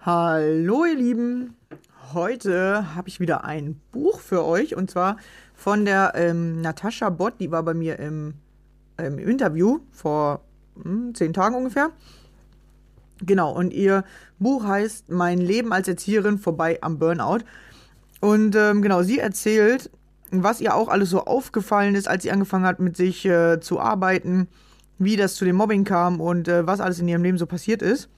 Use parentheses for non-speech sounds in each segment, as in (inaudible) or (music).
Hallo ihr Lieben, heute habe ich wieder ein Buch für euch und zwar von der ähm, Natascha Bott, die war bei mir im, im Interview vor hm, zehn Tagen ungefähr. Genau, und ihr Buch heißt Mein Leben als Erzieherin vorbei am Burnout. Und ähm, genau, sie erzählt, was ihr auch alles so aufgefallen ist, als sie angefangen hat, mit sich äh, zu arbeiten, wie das zu dem Mobbing kam und äh, was alles in ihrem Leben so passiert ist.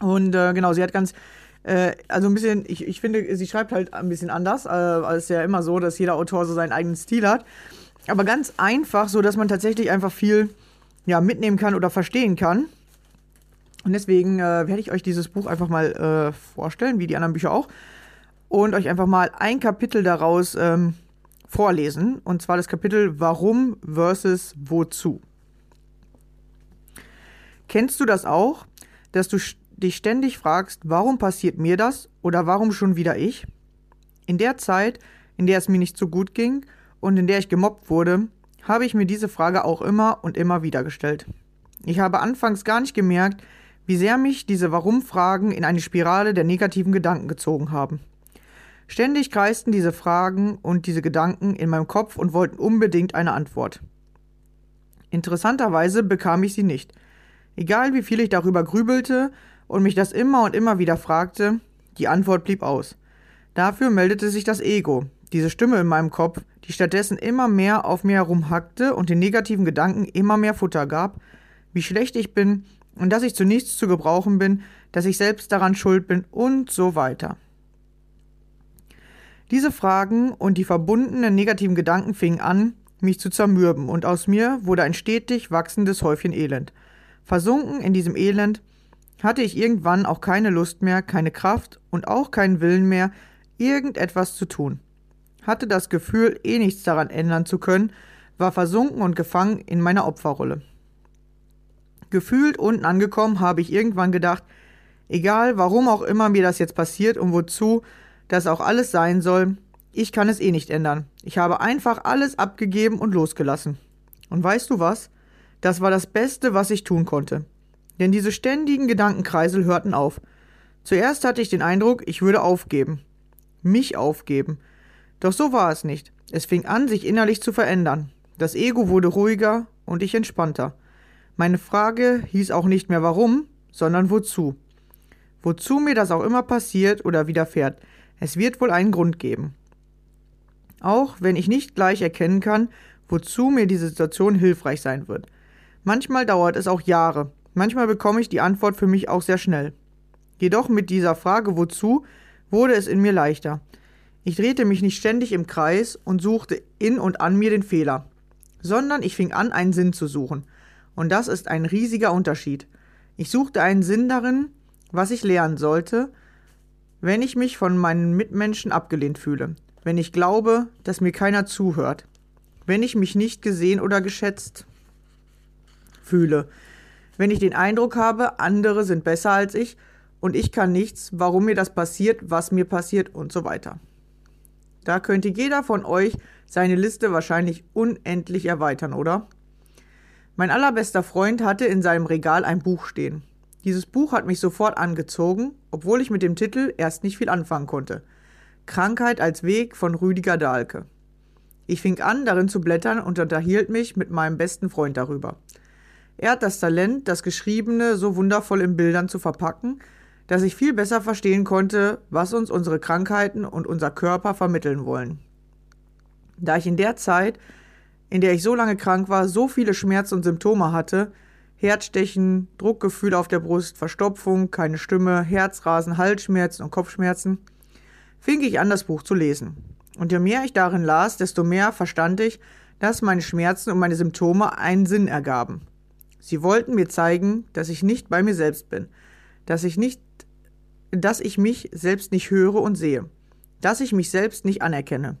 Und äh, genau, sie hat ganz, äh, also ein bisschen, ich, ich finde, sie schreibt halt ein bisschen anders. Äh, ist ja immer so, dass jeder Autor so seinen eigenen Stil hat. Aber ganz einfach, so dass man tatsächlich einfach viel ja, mitnehmen kann oder verstehen kann. Und deswegen äh, werde ich euch dieses Buch einfach mal äh, vorstellen, wie die anderen Bücher auch. Und euch einfach mal ein Kapitel daraus ähm, vorlesen. Und zwar das Kapitel Warum versus Wozu. Kennst du das auch, dass du dich ständig fragst, warum passiert mir das oder warum schon wieder ich? In der Zeit, in der es mir nicht so gut ging und in der ich gemobbt wurde, habe ich mir diese Frage auch immer und immer wieder gestellt. Ich habe anfangs gar nicht gemerkt, wie sehr mich diese Warum-Fragen in eine Spirale der negativen Gedanken gezogen haben. Ständig kreisten diese Fragen und diese Gedanken in meinem Kopf und wollten unbedingt eine Antwort. Interessanterweise bekam ich sie nicht. Egal wie viel ich darüber grübelte, und mich das immer und immer wieder fragte, die Antwort blieb aus. Dafür meldete sich das Ego, diese Stimme in meinem Kopf, die stattdessen immer mehr auf mir herumhackte und den negativen Gedanken immer mehr Futter gab, wie schlecht ich bin und dass ich zu nichts zu gebrauchen bin, dass ich selbst daran schuld bin und so weiter. Diese Fragen und die verbundenen negativen Gedanken fingen an, mich zu zermürben, und aus mir wurde ein stetig wachsendes Häufchen Elend. Versunken in diesem Elend hatte ich irgendwann auch keine Lust mehr, keine Kraft und auch keinen Willen mehr, irgendetwas zu tun. Hatte das Gefühl, eh nichts daran ändern zu können, war versunken und gefangen in meiner Opferrolle. Gefühlt unten angekommen habe ich irgendwann gedacht, Egal, warum auch immer mir das jetzt passiert und wozu das auch alles sein soll, ich kann es eh nicht ändern. Ich habe einfach alles abgegeben und losgelassen. Und weißt du was? Das war das Beste, was ich tun konnte. Denn diese ständigen Gedankenkreisel hörten auf. Zuerst hatte ich den Eindruck, ich würde aufgeben. Mich aufgeben. Doch so war es nicht. Es fing an, sich innerlich zu verändern. Das Ego wurde ruhiger und ich entspannter. Meine Frage hieß auch nicht mehr warum, sondern wozu. Wozu mir das auch immer passiert oder widerfährt, es wird wohl einen Grund geben. Auch wenn ich nicht gleich erkennen kann, wozu mir diese Situation hilfreich sein wird. Manchmal dauert es auch Jahre, manchmal bekomme ich die Antwort für mich auch sehr schnell. Jedoch mit dieser Frage wozu wurde es in mir leichter. Ich drehte mich nicht ständig im Kreis und suchte in und an mir den Fehler, sondern ich fing an, einen Sinn zu suchen. Und das ist ein riesiger Unterschied. Ich suchte einen Sinn darin, was ich lernen sollte, wenn ich mich von meinen Mitmenschen abgelehnt fühle, wenn ich glaube, dass mir keiner zuhört, wenn ich mich nicht gesehen oder geschätzt fühle, wenn ich den Eindruck habe, andere sind besser als ich und ich kann nichts, warum mir das passiert, was mir passiert und so weiter. Da könnte jeder von euch seine Liste wahrscheinlich unendlich erweitern, oder? Mein allerbester Freund hatte in seinem Regal ein Buch stehen. Dieses Buch hat mich sofort angezogen, obwohl ich mit dem Titel erst nicht viel anfangen konnte. Krankheit als Weg von Rüdiger Dahlke. Ich fing an, darin zu blättern und unterhielt mich mit meinem besten Freund darüber. Er hat das Talent, das Geschriebene so wundervoll in Bildern zu verpacken, dass ich viel besser verstehen konnte, was uns unsere Krankheiten und unser Körper vermitteln wollen. Da ich in der Zeit, in der ich so lange krank war, so viele Schmerzen und Symptome hatte, Herzstechen, Druckgefühl auf der Brust, Verstopfung, keine Stimme, Herzrasen, Halsschmerzen und Kopfschmerzen, fing ich an, das Buch zu lesen. Und je mehr ich darin las, desto mehr verstand ich, dass meine Schmerzen und meine Symptome einen Sinn ergaben. Sie wollten mir zeigen, dass ich nicht bei mir selbst bin, dass ich nicht, dass ich mich selbst nicht höre und sehe, dass ich mich selbst nicht anerkenne,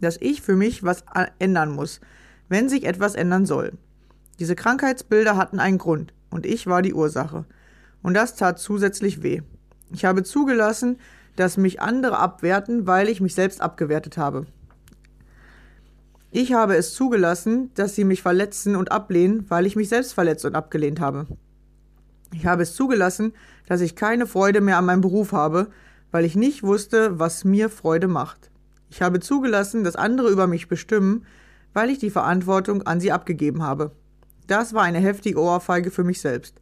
dass ich für mich was ändern muss, wenn sich etwas ändern soll. Diese Krankheitsbilder hatten einen Grund, und ich war die Ursache. Und das tat zusätzlich weh. Ich habe zugelassen, dass mich andere abwerten, weil ich mich selbst abgewertet habe. Ich habe es zugelassen, dass sie mich verletzen und ablehnen, weil ich mich selbst verletzt und abgelehnt habe. Ich habe es zugelassen, dass ich keine Freude mehr an meinem Beruf habe, weil ich nicht wusste, was mir Freude macht. Ich habe zugelassen, dass andere über mich bestimmen, weil ich die Verantwortung an sie abgegeben habe. Das war eine heftige Ohrfeige für mich selbst.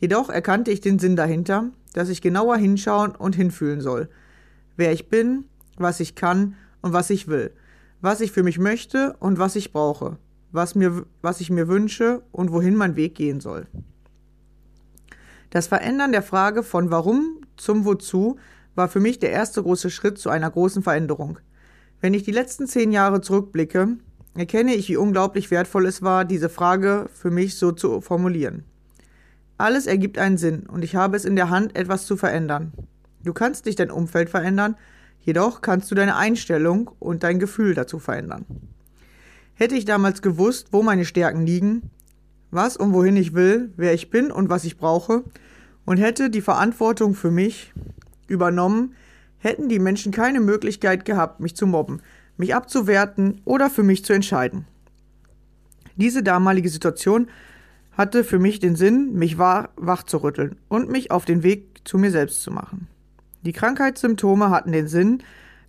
Jedoch erkannte ich den Sinn dahinter, dass ich genauer hinschauen und hinfühlen soll. Wer ich bin, was ich kann und was ich will was ich für mich möchte und was ich brauche, was, mir, was ich mir wünsche und wohin mein Weg gehen soll. Das Verändern der Frage von warum zum wozu war für mich der erste große Schritt zu einer großen Veränderung. Wenn ich die letzten zehn Jahre zurückblicke, erkenne ich, wie unglaublich wertvoll es war, diese Frage für mich so zu formulieren. Alles ergibt einen Sinn und ich habe es in der Hand, etwas zu verändern. Du kannst nicht dein Umfeld verändern, Jedoch kannst du deine Einstellung und dein Gefühl dazu verändern. Hätte ich damals gewusst, wo meine Stärken liegen, was und wohin ich will, wer ich bin und was ich brauche, und hätte die Verantwortung für mich übernommen, hätten die Menschen keine Möglichkeit gehabt, mich zu mobben, mich abzuwerten oder für mich zu entscheiden. Diese damalige Situation hatte für mich den Sinn, mich wach zu rütteln und mich auf den Weg zu mir selbst zu machen. Die Krankheitssymptome hatten den Sinn,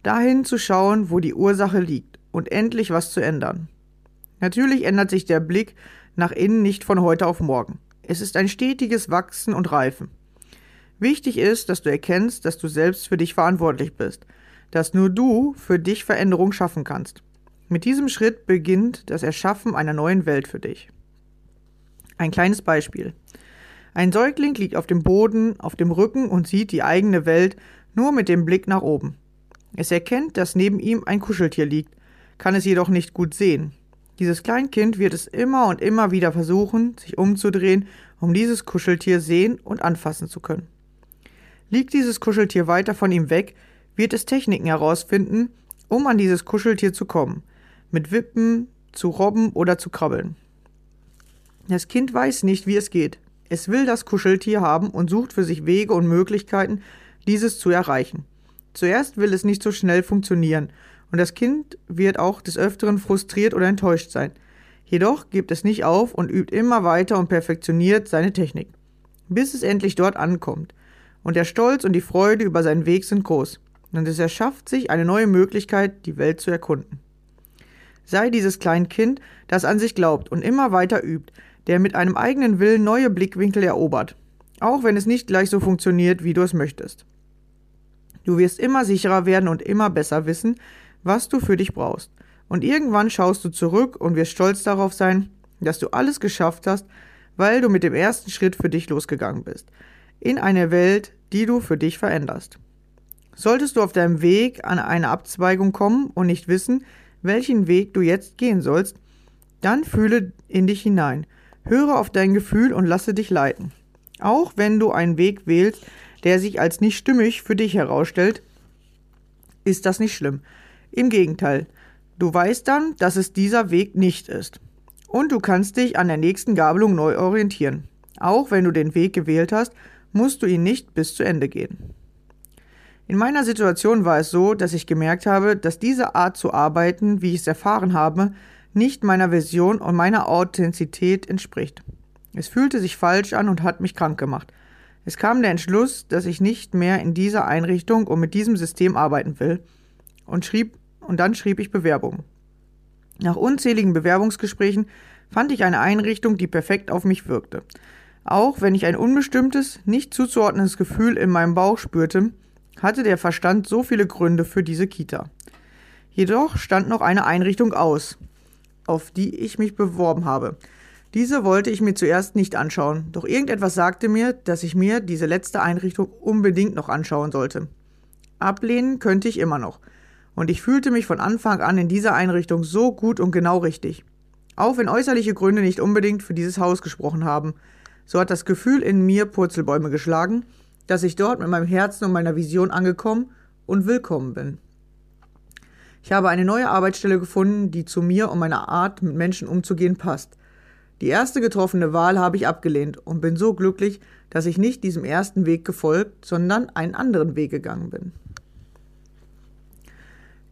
dahin zu schauen, wo die Ursache liegt und endlich was zu ändern. Natürlich ändert sich der Blick nach innen nicht von heute auf morgen. Es ist ein stetiges Wachsen und Reifen. Wichtig ist, dass du erkennst, dass du selbst für dich verantwortlich bist, dass nur du für dich Veränderung schaffen kannst. Mit diesem Schritt beginnt das Erschaffen einer neuen Welt für dich. Ein kleines Beispiel. Ein Säugling liegt auf dem Boden, auf dem Rücken und sieht die eigene Welt nur mit dem Blick nach oben. Es erkennt, dass neben ihm ein Kuscheltier liegt, kann es jedoch nicht gut sehen. Dieses Kleinkind wird es immer und immer wieder versuchen, sich umzudrehen, um dieses Kuscheltier sehen und anfassen zu können. Liegt dieses Kuscheltier weiter von ihm weg, wird es Techniken herausfinden, um an dieses Kuscheltier zu kommen, mit Wippen, zu robben oder zu krabbeln. Das Kind weiß nicht, wie es geht. Es will das Kuscheltier haben und sucht für sich Wege und Möglichkeiten, dieses zu erreichen. Zuerst will es nicht so schnell funktionieren, und das Kind wird auch des Öfteren frustriert oder enttäuscht sein. Jedoch gibt es nicht auf und übt immer weiter und perfektioniert seine Technik, bis es endlich dort ankommt. Und der Stolz und die Freude über seinen Weg sind groß, und es erschafft sich eine neue Möglichkeit, die Welt zu erkunden. Sei dieses Kleinkind, das an sich glaubt und immer weiter übt, der mit einem eigenen Willen neue Blickwinkel erobert, auch wenn es nicht gleich so funktioniert, wie du es möchtest. Du wirst immer sicherer werden und immer besser wissen, was du für dich brauchst. Und irgendwann schaust du zurück und wirst stolz darauf sein, dass du alles geschafft hast, weil du mit dem ersten Schritt für dich losgegangen bist. In eine Welt, die du für dich veränderst. Solltest du auf deinem Weg an eine Abzweigung kommen und nicht wissen, welchen Weg du jetzt gehen sollst, dann fühle in dich hinein. Höre auf dein Gefühl und lasse dich leiten. Auch wenn du einen Weg wählst, der sich als nicht stimmig für dich herausstellt, ist das nicht schlimm. Im Gegenteil, du weißt dann, dass es dieser Weg nicht ist. Und du kannst dich an der nächsten Gabelung neu orientieren. Auch wenn du den Weg gewählt hast, musst du ihn nicht bis zu Ende gehen. In meiner Situation war es so, dass ich gemerkt habe, dass diese Art zu arbeiten, wie ich es erfahren habe, nicht meiner Vision und meiner Authentizität entspricht. Es fühlte sich falsch an und hat mich krank gemacht. Es kam der Entschluss, dass ich nicht mehr in dieser Einrichtung und mit diesem System arbeiten will, und schrieb und dann schrieb ich Bewerbungen. Nach unzähligen Bewerbungsgesprächen fand ich eine Einrichtung, die perfekt auf mich wirkte. Auch wenn ich ein unbestimmtes, nicht zuzuordnendes Gefühl in meinem Bauch spürte, hatte der Verstand so viele Gründe für diese Kita. Jedoch stand noch eine Einrichtung aus, auf die ich mich beworben habe. Diese wollte ich mir zuerst nicht anschauen, doch irgendetwas sagte mir, dass ich mir diese letzte Einrichtung unbedingt noch anschauen sollte. Ablehnen könnte ich immer noch. Und ich fühlte mich von Anfang an in dieser Einrichtung so gut und genau richtig. Auch wenn äußerliche Gründe nicht unbedingt für dieses Haus gesprochen haben, so hat das Gefühl in mir Purzelbäume geschlagen, dass ich dort mit meinem Herzen und meiner Vision angekommen und willkommen bin. Ich habe eine neue Arbeitsstelle gefunden, die zu mir und meiner Art, mit Menschen umzugehen, passt. Die erste getroffene Wahl habe ich abgelehnt und bin so glücklich, dass ich nicht diesem ersten Weg gefolgt, sondern einen anderen Weg gegangen bin.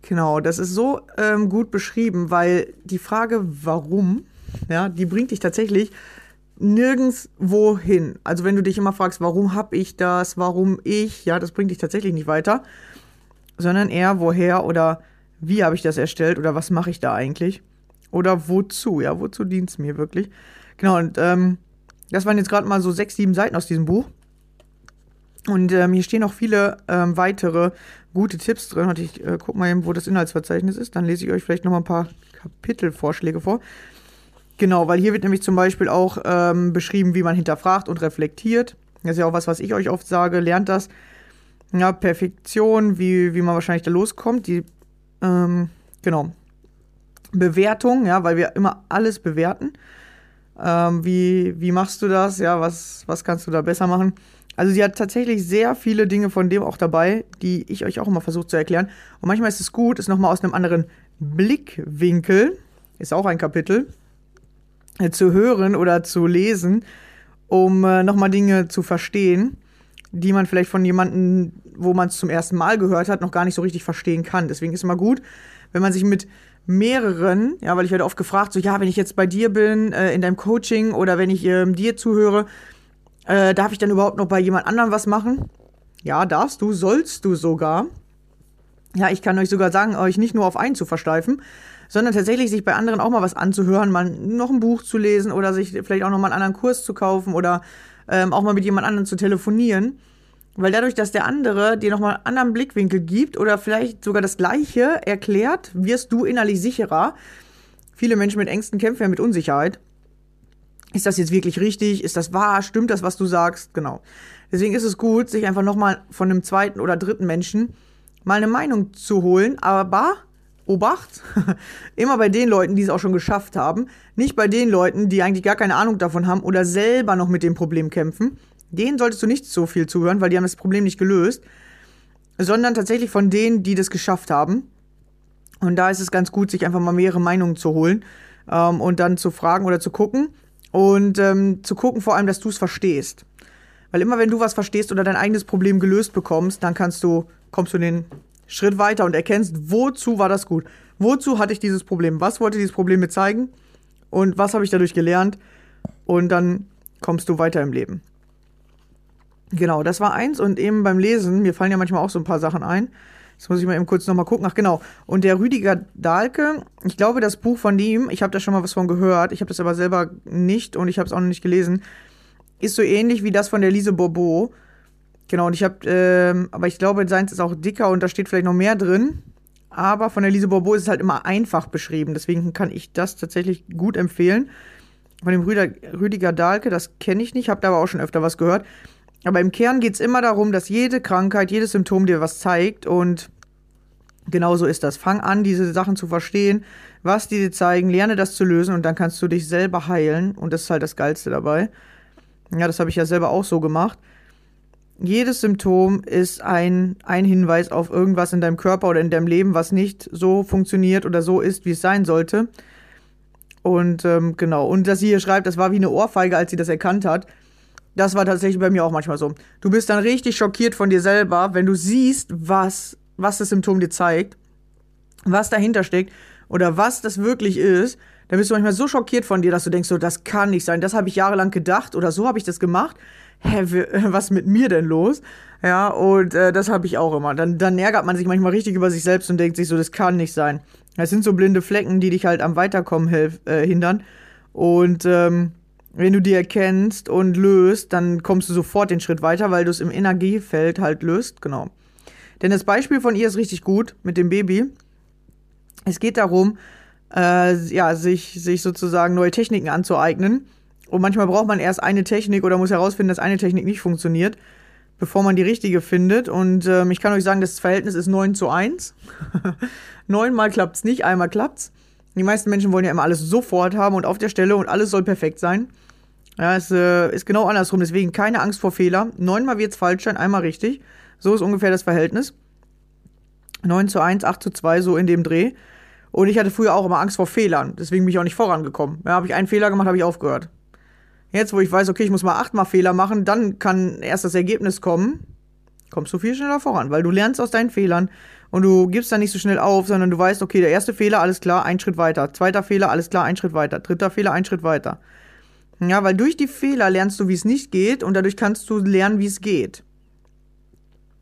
Genau, das ist so ähm, gut beschrieben, weil die Frage, warum, ja, die bringt dich tatsächlich nirgends wohin. Also wenn du dich immer fragst, warum habe ich das, warum ich, ja, das bringt dich tatsächlich nicht weiter, sondern eher woher oder wie habe ich das erstellt oder was mache ich da eigentlich? Oder wozu? Ja, wozu dient es mir wirklich? Genau, und ähm, das waren jetzt gerade mal so sechs, sieben Seiten aus diesem Buch. Und ähm, hier stehen auch viele ähm, weitere gute Tipps drin. Und ich äh, guck mal eben, wo das Inhaltsverzeichnis ist. Dann lese ich euch vielleicht noch mal ein paar Kapitelvorschläge vor. Genau, weil hier wird nämlich zum Beispiel auch ähm, beschrieben, wie man hinterfragt und reflektiert. Das ist ja auch was, was ich euch oft sage. Lernt das. Ja, Perfektion, wie, wie man wahrscheinlich da loskommt. Die, ähm, genau. Bewertung, ja, weil wir immer alles bewerten. Ähm, wie, wie machst du das? Ja, was, was kannst du da besser machen? Also sie hat tatsächlich sehr viele Dinge von dem auch dabei, die ich euch auch immer versuche zu erklären. Und manchmal ist es gut, es nochmal aus einem anderen Blickwinkel, ist auch ein Kapitel, äh, zu hören oder zu lesen, um äh, nochmal Dinge zu verstehen, die man vielleicht von jemandem, wo man es zum ersten Mal gehört hat, noch gar nicht so richtig verstehen kann. Deswegen ist immer gut, wenn man sich mit mehreren, ja, weil ich werde oft gefragt, so ja, wenn ich jetzt bei dir bin, äh, in deinem Coaching oder wenn ich ähm, dir zuhöre, äh, darf ich dann überhaupt noch bei jemand anderem was machen? Ja, darfst du, sollst du sogar. Ja, ich kann euch sogar sagen, euch nicht nur auf einen zu versteifen, sondern tatsächlich sich bei anderen auch mal was anzuhören, mal noch ein Buch zu lesen oder sich vielleicht auch noch mal einen anderen Kurs zu kaufen oder ähm, auch mal mit jemand anderem zu telefonieren. Weil dadurch, dass der andere dir nochmal einen anderen Blickwinkel gibt oder vielleicht sogar das Gleiche erklärt, wirst du innerlich sicherer. Viele Menschen mit Ängsten kämpfen ja mit Unsicherheit. Ist das jetzt wirklich richtig? Ist das wahr? Stimmt das, was du sagst? Genau. Deswegen ist es gut, sich einfach nochmal von einem zweiten oder dritten Menschen mal eine Meinung zu holen. Aber Obacht, (laughs) immer bei den Leuten, die es auch schon geschafft haben. Nicht bei den Leuten, die eigentlich gar keine Ahnung davon haben oder selber noch mit dem Problem kämpfen. Denen solltest du nicht so viel zuhören, weil die haben das Problem nicht gelöst, sondern tatsächlich von denen, die das geschafft haben. Und da ist es ganz gut, sich einfach mal mehrere Meinungen zu holen ähm, und dann zu fragen oder zu gucken, Und ähm, zu gucken vor allem, dass du es verstehst. Weil immer wenn du was verstehst oder dein eigenes Problem gelöst bekommst, dann kannst du, kommst du den Schritt weiter und erkennst, wozu war das gut? Wozu hatte ich dieses Problem? Was wollte dieses Problem mir zeigen? Und was habe ich dadurch gelernt? Und dann kommst du weiter im Leben. Genau, das war eins. Und eben beim Lesen, mir fallen ja manchmal auch so ein paar Sachen ein. Jetzt muss ich mal eben kurz nochmal gucken. Ach genau. Und der Rüdiger Dahlke, ich glaube, das Buch von ihm, ich habe da schon mal was von gehört, ich habe das aber selber nicht und ich habe es auch noch nicht gelesen, ist so ähnlich wie das von der Lise Bourbeau. Genau, und ich habe, ähm, aber ich glaube, seins ist auch dicker und da steht vielleicht noch mehr drin. Aber von der Lise Bourbeau ist es halt immer einfach beschrieben. Deswegen kann ich das tatsächlich gut empfehlen. Von dem Rüdiger, Rüdiger Dahlke, das kenne ich nicht, habe da aber auch schon öfter was gehört. Aber im Kern geht es immer darum, dass jede Krankheit, jedes Symptom dir was zeigt und genauso ist das. Fang an, diese Sachen zu verstehen, was die dir zeigen, lerne das zu lösen und dann kannst du dich selber heilen und das ist halt das Geilste dabei. Ja, das habe ich ja selber auch so gemacht. Jedes Symptom ist ein, ein Hinweis auf irgendwas in deinem Körper oder in deinem Leben, was nicht so funktioniert oder so ist, wie es sein sollte. Und ähm, genau, und dass sie hier schreibt, das war wie eine Ohrfeige, als sie das erkannt hat. Das war tatsächlich bei mir auch manchmal so. Du bist dann richtig schockiert von dir selber, wenn du siehst, was, was das Symptom dir zeigt, was dahinter steckt oder was das wirklich ist. Dann bist du manchmal so schockiert von dir, dass du denkst, so, das kann nicht sein. Das habe ich jahrelang gedacht oder so habe ich das gemacht. Hä, (laughs) was mit mir denn los? Ja, und äh, das habe ich auch immer. Dann, dann ärgert man sich manchmal richtig über sich selbst und denkt sich so, das kann nicht sein. Das sind so blinde Flecken, die dich halt am Weiterkommen äh, hindern. Und ähm, wenn du die erkennst und löst, dann kommst du sofort den Schritt weiter, weil du es im Energiefeld halt löst. Genau. Denn das Beispiel von ihr ist richtig gut mit dem Baby. Es geht darum, äh, ja, sich, sich sozusagen neue Techniken anzueignen. Und manchmal braucht man erst eine Technik oder muss herausfinden, dass eine Technik nicht funktioniert, bevor man die richtige findet. Und ähm, ich kann euch sagen, das Verhältnis ist 9 zu 1. (laughs) Neunmal klappt es nicht, einmal klappt's. Die meisten Menschen wollen ja immer alles sofort haben und auf der Stelle und alles soll perfekt sein. Ja, es äh, ist genau andersrum. Deswegen keine Angst vor Fehler. Neunmal wird es falsch sein, einmal richtig. So ist ungefähr das Verhältnis. 9 zu 1, 8 zu 2, so in dem Dreh. Und ich hatte früher auch immer Angst vor Fehlern. Deswegen bin ich auch nicht vorangekommen. Ja, habe ich einen Fehler gemacht, habe ich aufgehört. Jetzt, wo ich weiß, okay, ich muss mal achtmal Fehler machen, dann kann erst das Ergebnis kommen. Kommst du viel schneller voran, weil du lernst aus deinen Fehlern und du gibst dann nicht so schnell auf, sondern du weißt, okay, der erste Fehler, alles klar, ein Schritt weiter. Zweiter Fehler, alles klar, ein Schritt weiter. Dritter Fehler, ein Schritt weiter. Ja, weil durch die Fehler lernst du, wie es nicht geht und dadurch kannst du lernen, wie es geht.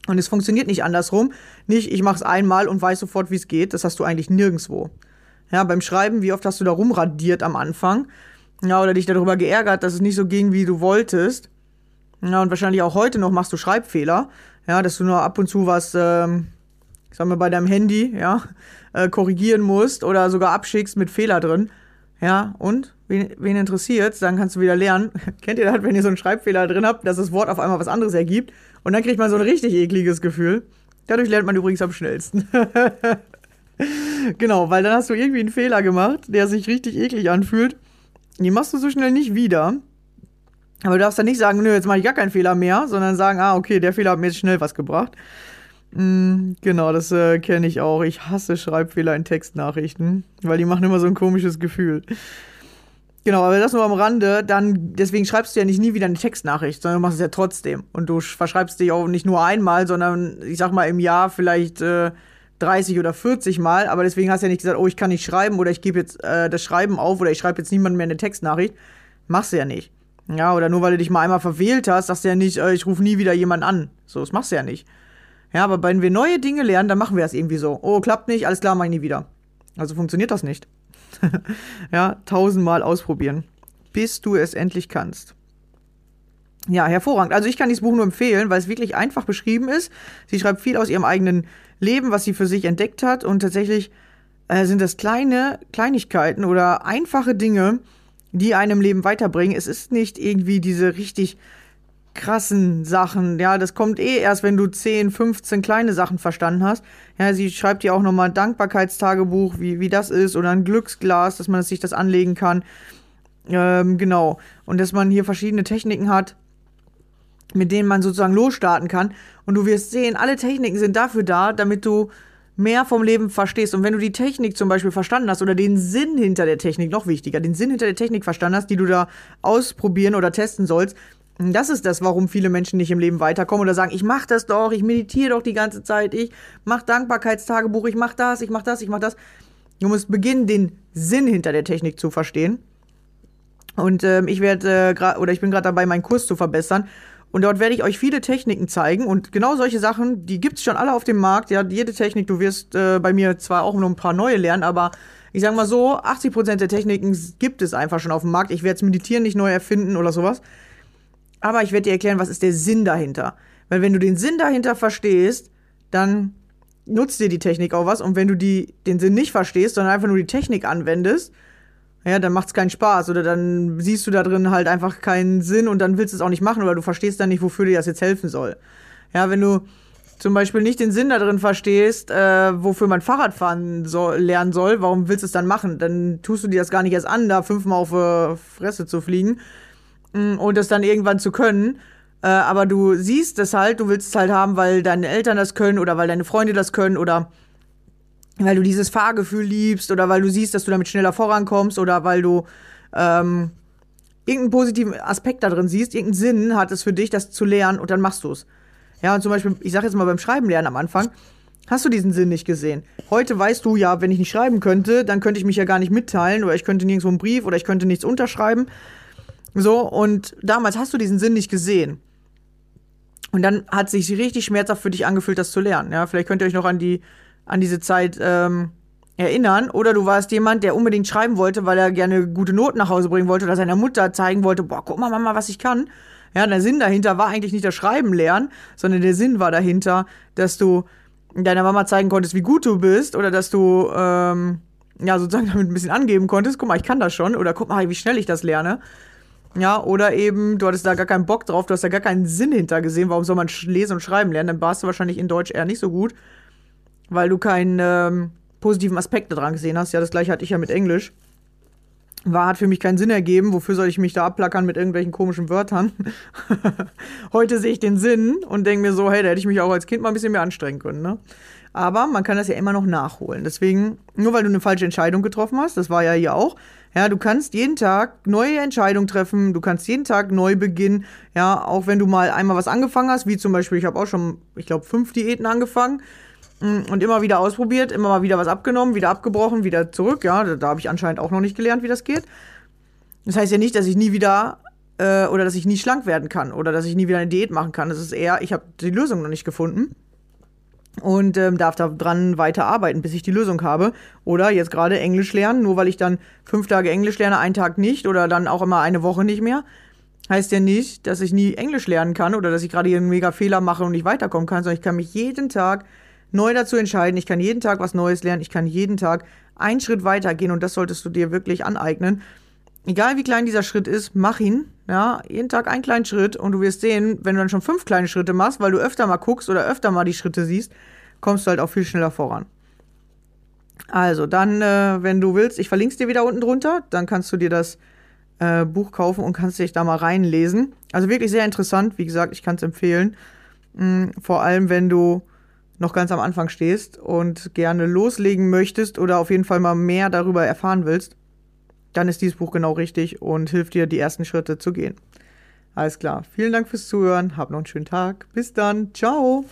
Und es funktioniert nicht andersrum. Nicht, ich mache es einmal und weiß sofort, wie es geht. Das hast du eigentlich nirgendwo. Ja, beim Schreiben, wie oft hast du da rumradiert am Anfang? Ja, oder dich darüber geärgert, dass es nicht so ging, wie du wolltest. Ja, und wahrscheinlich auch heute noch machst du Schreibfehler. Ja, dass du nur ab und zu was, ähm, ich sag mal, bei deinem Handy, ja, äh, korrigieren musst oder sogar abschickst mit Fehler drin. Ja, und? Wen, wen interessiert Dann kannst du wieder lernen. (laughs) Kennt ihr das, wenn ihr so einen Schreibfehler drin habt, dass das Wort auf einmal was anderes ergibt? Und dann kriegt man so ein richtig ekliges Gefühl. Dadurch lernt man übrigens am schnellsten. (laughs) genau, weil dann hast du irgendwie einen Fehler gemacht, der sich richtig eklig anfühlt. Den machst du so schnell nicht wieder. Aber du darfst dann nicht sagen, nö, jetzt mache ich gar keinen Fehler mehr, sondern sagen, ah, okay, der Fehler hat mir jetzt schnell was gebracht. Mm, genau, das äh, kenne ich auch. Ich hasse Schreibfehler in Textnachrichten, weil die machen immer so ein komisches Gefühl. Genau, aber das nur am Rande, dann, deswegen schreibst du ja nicht nie wieder eine Textnachricht, sondern du machst es ja trotzdem. Und du verschreibst dich auch nicht nur einmal, sondern ich sag mal im Jahr vielleicht äh, 30 oder 40 Mal, aber deswegen hast du ja nicht gesagt, oh, ich kann nicht schreiben oder ich gebe jetzt äh, das Schreiben auf oder ich schreibe jetzt niemandem mehr eine Textnachricht. Machst du ja nicht. Ja, oder nur weil du dich mal einmal verwählt hast, sagst du ja nicht, äh, ich rufe nie wieder jemanden an. So, das machst du ja nicht. Ja, aber wenn wir neue Dinge lernen, dann machen wir das irgendwie so. Oh, klappt nicht, alles klar, mach ich nie wieder. Also funktioniert das nicht. (laughs) ja, tausendmal ausprobieren, bis du es endlich kannst. Ja, hervorragend. Also ich kann dieses Buch nur empfehlen, weil es wirklich einfach beschrieben ist. Sie schreibt viel aus ihrem eigenen Leben, was sie für sich entdeckt hat. Und tatsächlich äh, sind das kleine Kleinigkeiten oder einfache Dinge, die einem Leben weiterbringen. Es ist nicht irgendwie diese richtig krassen Sachen. Ja, das kommt eh erst, wenn du 10, 15 kleine Sachen verstanden hast. Ja, sie schreibt ja auch nochmal ein Dankbarkeitstagebuch, wie, wie das ist, oder ein Glücksglas, dass man sich das anlegen kann. Ähm, genau. Und dass man hier verschiedene Techniken hat, mit denen man sozusagen losstarten kann. Und du wirst sehen, alle Techniken sind dafür da, damit du mehr vom Leben verstehst und wenn du die Technik zum Beispiel verstanden hast oder den Sinn hinter der Technik, noch wichtiger, den Sinn hinter der Technik verstanden hast, die du da ausprobieren oder testen sollst, das ist das, warum viele Menschen nicht im Leben weiterkommen oder sagen, ich mach das doch, ich meditiere doch die ganze Zeit, ich mach Dankbarkeitstagebuch, ich mach das, ich mach das, ich mach das. Du musst beginnen, den Sinn hinter der Technik zu verstehen. Und ähm, ich werde äh, oder ich bin gerade dabei, meinen Kurs zu verbessern. Und dort werde ich euch viele Techniken zeigen. Und genau solche Sachen, die gibt's schon alle auf dem Markt. Ja, jede Technik, du wirst äh, bei mir zwar auch noch ein paar neue lernen, aber ich sage mal so, 80% der Techniken gibt es einfach schon auf dem Markt. Ich werde Meditieren nicht neu erfinden oder sowas. Aber ich werde dir erklären, was ist der Sinn dahinter. Weil wenn du den Sinn dahinter verstehst, dann nutzt dir die Technik auch was. Und wenn du die, den Sinn nicht verstehst, sondern einfach nur die Technik anwendest, ja, dann macht's keinen Spaß oder dann siehst du da drin halt einfach keinen Sinn und dann willst du es auch nicht machen oder du verstehst dann nicht, wofür dir das jetzt helfen soll. Ja, wenn du zum Beispiel nicht den Sinn da drin verstehst, äh, wofür man Fahrradfahren soll, lernen soll, warum willst du es dann machen? Dann tust du dir das gar nicht erst an, da fünfmal auf äh, Fresse zu fliegen mm, und das dann irgendwann zu können. Äh, aber du siehst es halt, du willst es halt haben, weil deine Eltern das können oder weil deine Freunde das können oder weil du dieses Fahrgefühl liebst oder weil du siehst, dass du damit schneller vorankommst oder weil du ähm, irgendeinen positiven Aspekt da drin siehst, irgendeinen Sinn hat es für dich, das zu lernen und dann machst du es. Ja, und zum Beispiel, ich sage jetzt mal beim Schreiben lernen am Anfang, hast du diesen Sinn nicht gesehen. Heute weißt du ja, wenn ich nicht schreiben könnte, dann könnte ich mich ja gar nicht mitteilen oder ich könnte nirgendwo einen Brief oder ich könnte nichts unterschreiben. So, und damals hast du diesen Sinn nicht gesehen. Und dann hat sich richtig schmerzhaft für dich angefühlt, das zu lernen. Ja, vielleicht könnt ihr euch noch an die an diese Zeit ähm, erinnern. Oder du warst jemand, der unbedingt schreiben wollte, weil er gerne gute Noten nach Hause bringen wollte oder seiner Mutter zeigen wollte, boah, guck mal, Mama, was ich kann. Ja, der Sinn dahinter war eigentlich nicht das Schreiben lernen, sondern der Sinn war dahinter, dass du deiner Mama zeigen konntest, wie gut du bist oder dass du ähm, ja sozusagen (laughs) damit ein bisschen angeben konntest, guck mal, ich kann das schon oder guck mal, wie schnell ich das lerne. Ja, oder eben, du hattest da gar keinen Bock drauf, du hast da gar keinen Sinn hinter gesehen, warum soll man lesen und schreiben lernen, dann warst du wahrscheinlich in Deutsch eher nicht so gut weil du keinen ähm, positiven Aspekt daran gesehen hast. Ja, das gleiche hatte ich ja mit Englisch. War, hat für mich keinen Sinn ergeben. Wofür soll ich mich da abplackern mit irgendwelchen komischen Wörtern? (laughs) Heute sehe ich den Sinn und denke mir so, hey, da hätte ich mich auch als Kind mal ein bisschen mehr anstrengen können, ne? Aber man kann das ja immer noch nachholen. Deswegen, nur weil du eine falsche Entscheidung getroffen hast, das war ja hier auch, ja, du kannst jeden Tag neue Entscheidungen treffen, du kannst jeden Tag neu beginnen, ja, auch wenn du mal einmal was angefangen hast, wie zum Beispiel, ich habe auch schon, ich glaube, fünf Diäten angefangen, und immer wieder ausprobiert, immer mal wieder was abgenommen, wieder abgebrochen, wieder zurück. Ja, da, da habe ich anscheinend auch noch nicht gelernt, wie das geht. Das heißt ja nicht, dass ich nie wieder äh, oder dass ich nie schlank werden kann oder dass ich nie wieder eine Diät machen kann. Das ist eher, ich habe die Lösung noch nicht gefunden und ähm, darf daran weiter arbeiten, bis ich die Lösung habe. Oder jetzt gerade Englisch lernen, nur weil ich dann fünf Tage Englisch lerne, einen Tag nicht oder dann auch immer eine Woche nicht mehr. Heißt ja nicht, dass ich nie Englisch lernen kann oder dass ich gerade hier einen mega Fehler mache und nicht weiterkommen kann, sondern ich kann mich jeden Tag neu dazu entscheiden. Ich kann jeden Tag was Neues lernen. Ich kann jeden Tag einen Schritt weitergehen und das solltest du dir wirklich aneignen. Egal wie klein dieser Schritt ist, mach ihn. Ja, jeden Tag einen kleinen Schritt und du wirst sehen, wenn du dann schon fünf kleine Schritte machst, weil du öfter mal guckst oder öfter mal die Schritte siehst, kommst du halt auch viel schneller voran. Also, dann, äh, wenn du willst, ich verlinke es dir wieder unten drunter, dann kannst du dir das äh, Buch kaufen und kannst dich da mal reinlesen. Also wirklich sehr interessant, wie gesagt, ich kann es empfehlen. Mhm, vor allem, wenn du noch ganz am Anfang stehst und gerne loslegen möchtest oder auf jeden Fall mal mehr darüber erfahren willst, dann ist dieses Buch genau richtig und hilft dir, die ersten Schritte zu gehen. Alles klar. Vielen Dank fürs Zuhören. Hab noch einen schönen Tag. Bis dann. Ciao.